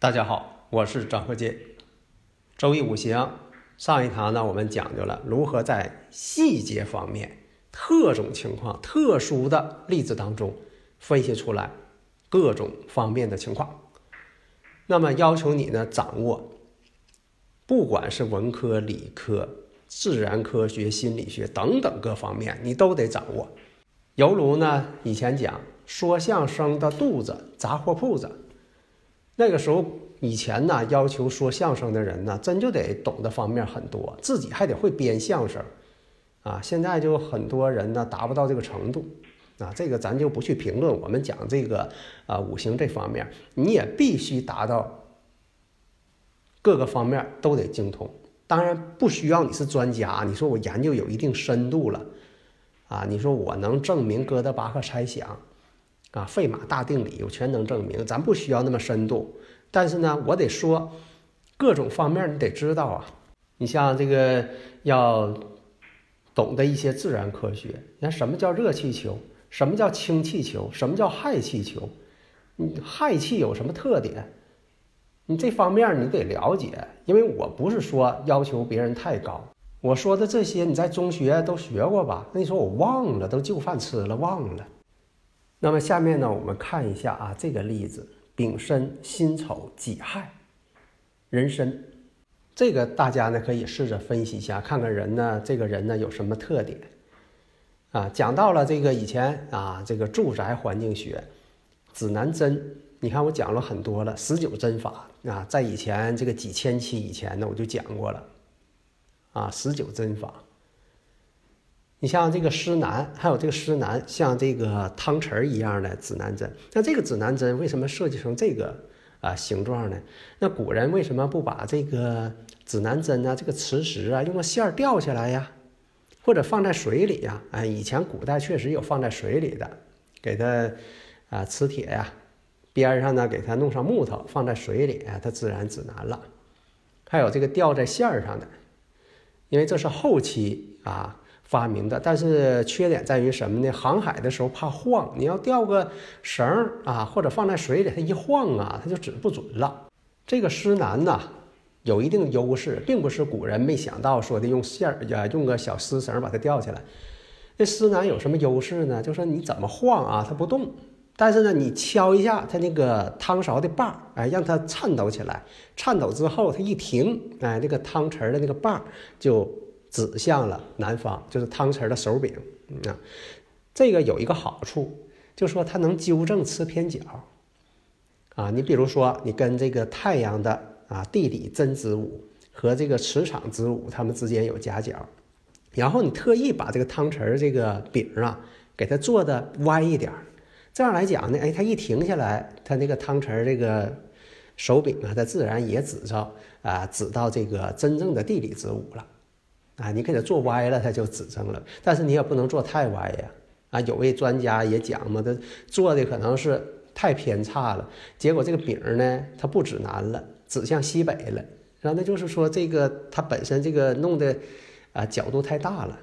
大家好，我是张鹤剑。周易五行上一堂呢，我们讲究了如何在细节方面、特种情况、特殊的例子当中分析出来各种方面的情况。那么要求你呢，掌握不管是文科、理科、自然科学、心理学等等各方面，你都得掌握。犹如呢，以前讲说相声的肚子，杂货铺子。那个时候，以前呢，要求说相声的人呢，真就得懂的方面很多，自己还得会编相声，啊，现在就很多人呢达不到这个程度，啊，这个咱就不去评论。我们讲这个啊五行这方面，你也必须达到各个方面都得精通。当然不需要你是专家，你说我研究有一定深度了，啊，你说我能证明哥德巴赫猜想。啊，费马大定理我全能证明，咱不需要那么深度，但是呢，我得说各种方面你得知道啊。你像这个要懂得一些自然科学，你看什么叫热气球，什么叫氢气球，什么叫氦气球，你氦气有什么特点？你这方面你得了解，因为我不是说要求别人太高，我说的这些你在中学都学过吧？那你说我忘了，都就饭吃了忘了。那么下面呢，我们看一下啊，这个例子：丙申、辛丑、己亥、壬申。这个大家呢可以试着分析一下，看看人呢，这个人呢有什么特点啊？讲到了这个以前啊，这个住宅环境学指南针，你看我讲了很多了，十九针法啊，在以前这个几千期以前呢，我就讲过了啊，十九针法。你像这个施南，还有这个施南，像这个汤匙一样的指南针。那这个指南针为什么设计成这个啊形状呢？那古人为什么不把这个指南针啊，这个磁石啊，用个线儿吊下来呀，或者放在水里呀？哎，以前古代确实有放在水里的，给它啊磁铁呀，边上呢给它弄上木头，放在水里，它自然指南了。还有这个吊在线儿上的，因为这是后期啊。发明的，但是缺点在于什么呢？航海的时候怕晃，你要吊个绳儿啊，或者放在水里，它一晃啊，它就指不准了。这个施南呢，有一定优势，并不是古人没想到说的用线儿呀，用个小丝绳把它吊起来。这施南有什么优势呢？就说你怎么晃啊，它不动，但是呢，你敲一下它那个汤勺的把儿，哎，让它颤抖起来，颤抖之后它一停，哎，那个汤匙儿的那个把儿就。指向了南方，就是汤匙的手柄啊。这个有一个好处，就说它能纠正吃偏角啊。你比如说，你跟这个太阳的啊地理真子午和这个磁场子午，它们之间有夹角，然后你特意把这个汤匙这个柄啊给它做的歪一点，这样来讲呢，哎，它一停下来，它那个汤匙这个手柄啊，它自然也指着啊指到这个真正的地理子午了。啊，你给它做歪了，它就指正了。但是你也不能做太歪呀。啊，有位专家也讲嘛，他做的可能是太偏差了，结果这个饼呢，它不指南了，指向西北了。然后那就是说，这个它本身这个弄的啊角度太大了。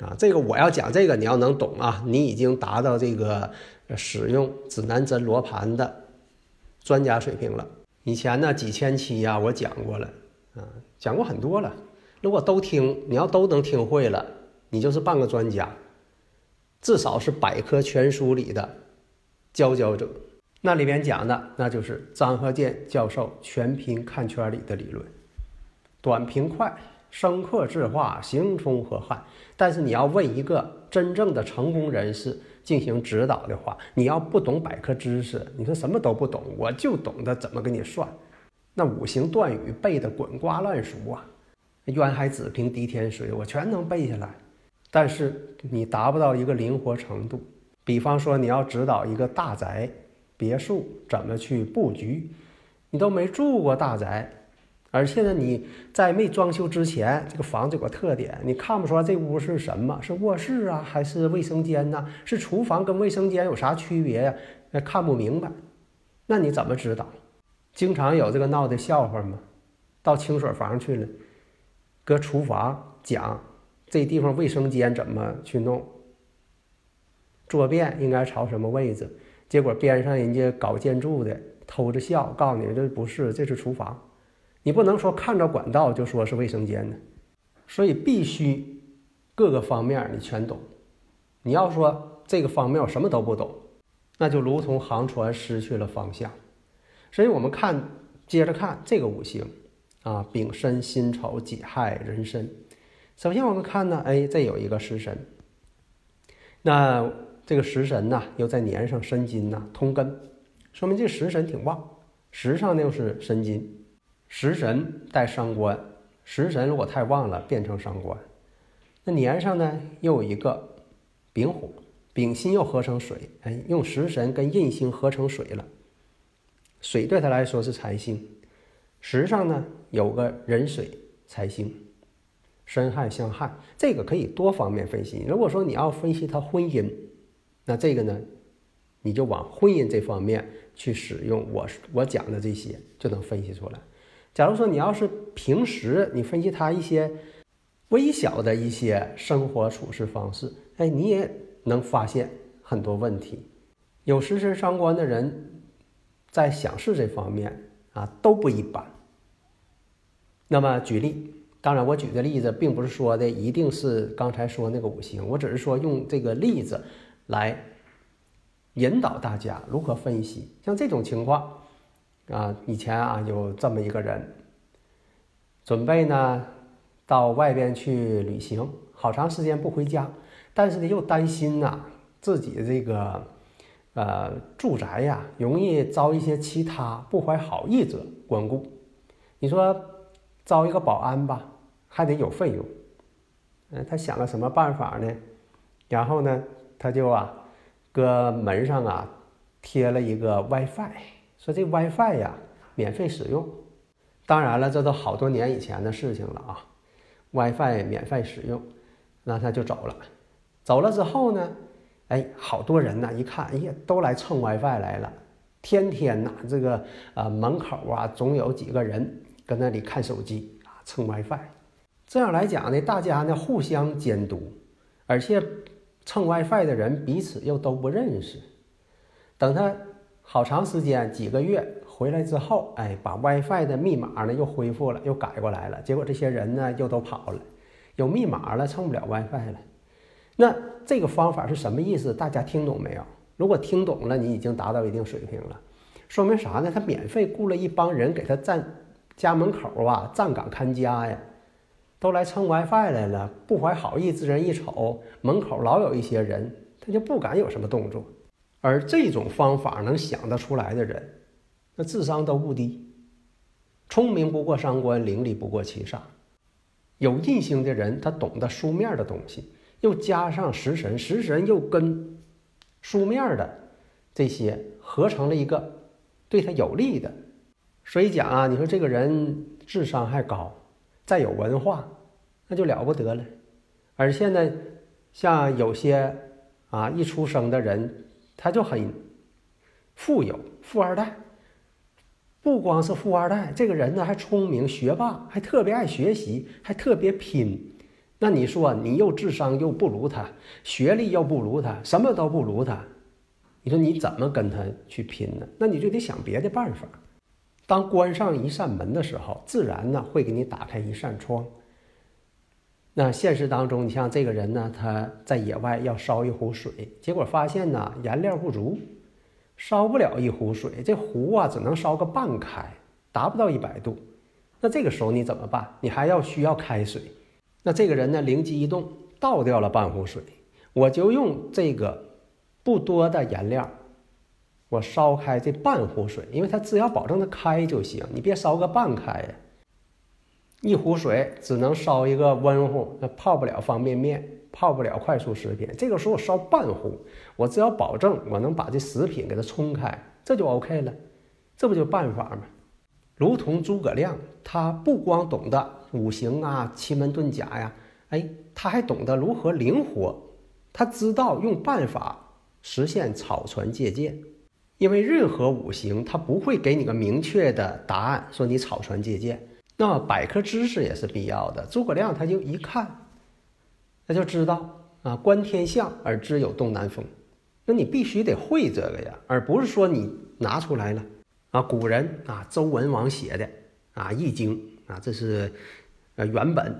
啊，这个我要讲这个，你要能懂啊，你已经达到这个使用指南针罗盘的专家水平了。以前呢几千期呀，我讲过了，啊，讲过很多了。如果都听，你要都能听会了，你就是半个专家，至少是百科全书里的佼佼者。那里面讲的，那就是张和建教授全凭看圈里的理论，短平快，深刻质化，形冲合汉。但是你要问一个真正的成功人士进行指导的话，你要不懂百科知识，你说什么都不懂，我就懂得怎么给你算，那五行断语背得滚瓜烂熟啊。渊海子平滴天水，我全能背下来。但是你达不到一个灵活程度。比方说，你要指导一个大宅、别墅怎么去布局，你都没住过大宅，而且呢，你在没装修之前，这个房子有个特点，你看不出来这屋是什么，是卧室啊，还是卫生间呢？是厨房跟卫生间有啥区别呀？那看不明白，那你怎么指导？经常有这个闹的笑话吗？到清水房去了，搁厨房讲。这地方卫生间怎么去弄？坐便应该朝什么位置？结果边上人家搞建筑的偷着笑，告诉你这不是，这是厨房。你不能说看着管道就说是卫生间呢。所以必须各个方面你全懂。你要说这个方面我什么都不懂，那就如同航船失去了方向。所以我们看，接着看这个五行啊，丙申、辛丑、己亥、壬申。首先我们看呢，哎，这有一个食神，那这个食神呢又在年上申金呐，通根，说明这食神挺旺。时上呢又是申金，食神带伤官，食神如果太旺了变成伤官。那年上呢又有一个丙火，丙辛又合成水，哎，用食神跟印星合成水了，水对他来说是财星。时上呢有个壬水财星。申亥相害，这个可以多方面分析。如果说你要分析他婚姻，那这个呢，你就往婚姻这方面去使用我我讲的这些，就能分析出来。假如说你要是平时你分析他一些微小的一些生活处事方式，哎，你也能发现很多问题。有食神伤官的人，在想事这方面啊都不一般。那么举例。当然，我举的例子并不是说的一定是刚才说那个五行，我只是说用这个例子来引导大家如何分析。像这种情况啊，以前啊有这么一个人，准备呢到外边去旅行，好长时间不回家，但是呢又担心呐自己这个呃住宅呀容易遭一些其他不怀好意者光顾。你说？招一个保安吧，还得有费用。嗯，他想个什么办法呢？然后呢，他就啊，搁门上啊贴了一个 WiFi，说这 WiFi 呀免费使用。当然了，这都好多年以前的事情了啊。WiFi 免费使用，那他就走了。走了之后呢，哎，好多人呢一看，哎呀，都来蹭 WiFi 来了。天天呐，这个呃门口啊，总有几个人。搁那里看手机啊，蹭 WiFi，这样来讲呢，大家呢互相监督，而且蹭 WiFi 的人彼此又都不认识。等他好长时间几个月回来之后，哎，把 WiFi 的密码呢又恢复了，又改过来了。结果这些人呢又都跑了，有密码了，蹭不了 WiFi 了。那这个方法是什么意思？大家听懂没有？如果听懂了，你已经达到一定水平了，说明啥呢？他免费雇了一帮人给他站。家门口啊，站岗看家呀，都来蹭 WiFi 来了。不怀好意之人一瞅，门口老有一些人，他就不敢有什么动作。而这种方法能想得出来的人，那智商都不低，聪明不过三关，伶俐不过七煞。有印星的人，他懂得书面的东西，又加上食神，食神又跟书面的这些合成了一个对他有利的。所以讲啊，你说这个人智商还高，再有文化，那就了不得了。而现在，像有些啊一出生的人，他就很富有，富二代。不光是富二代，这个人呢还聪明学霸，还特别爱学习，还特别拼。那你说你又智商又不如他，学历又不如他，什么都不如他，你说你怎么跟他去拼呢？那你就得想别的办法。当关上一扇门的时候，自然呢会给你打开一扇窗。那现实当中，你像这个人呢，他在野外要烧一壶水，结果发现呢燃料不足，烧不了一壶水，这壶啊只能烧个半开，达不到一百度。那这个时候你怎么办？你还要需要开水。那这个人呢灵机一动，倒掉了半壶水，我就用这个不多的颜料。我烧开这半壶水，因为它只要保证它开就行，你别烧个半开呀。一壶水只能烧一个温乎，那泡不了方便面，泡不了快速食品。这个时候我烧半壶，我只要保证我能把这食品给它冲开，这就 OK 了。这不就办法吗？如同诸葛亮，他不光懂得五行啊、奇门遁甲呀，哎，他还懂得如何灵活，他知道用办法实现草船借箭。因为任何五行，它不会给你个明确的答案，说你草船借箭。那百科知识也是必要的。诸葛亮他就一看，他就知道啊，观天象而知有东南风。那你必须得会这个呀，而不是说你拿出来了啊。古人啊，周文王写的啊《易经》啊，这是呃原本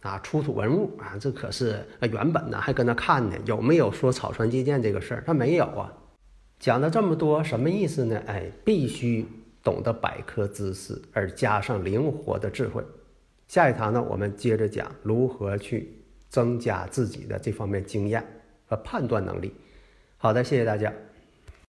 啊出土文物啊，这可是呃原本呢，还跟那看呢，有没有说草船借箭这个事儿？他没有啊。讲了这么多，什么意思呢？哎，必须懂得百科知识，而加上灵活的智慧。下一堂呢，我们接着讲如何去增加自己的这方面经验和判断能力。好的，谢谢大家。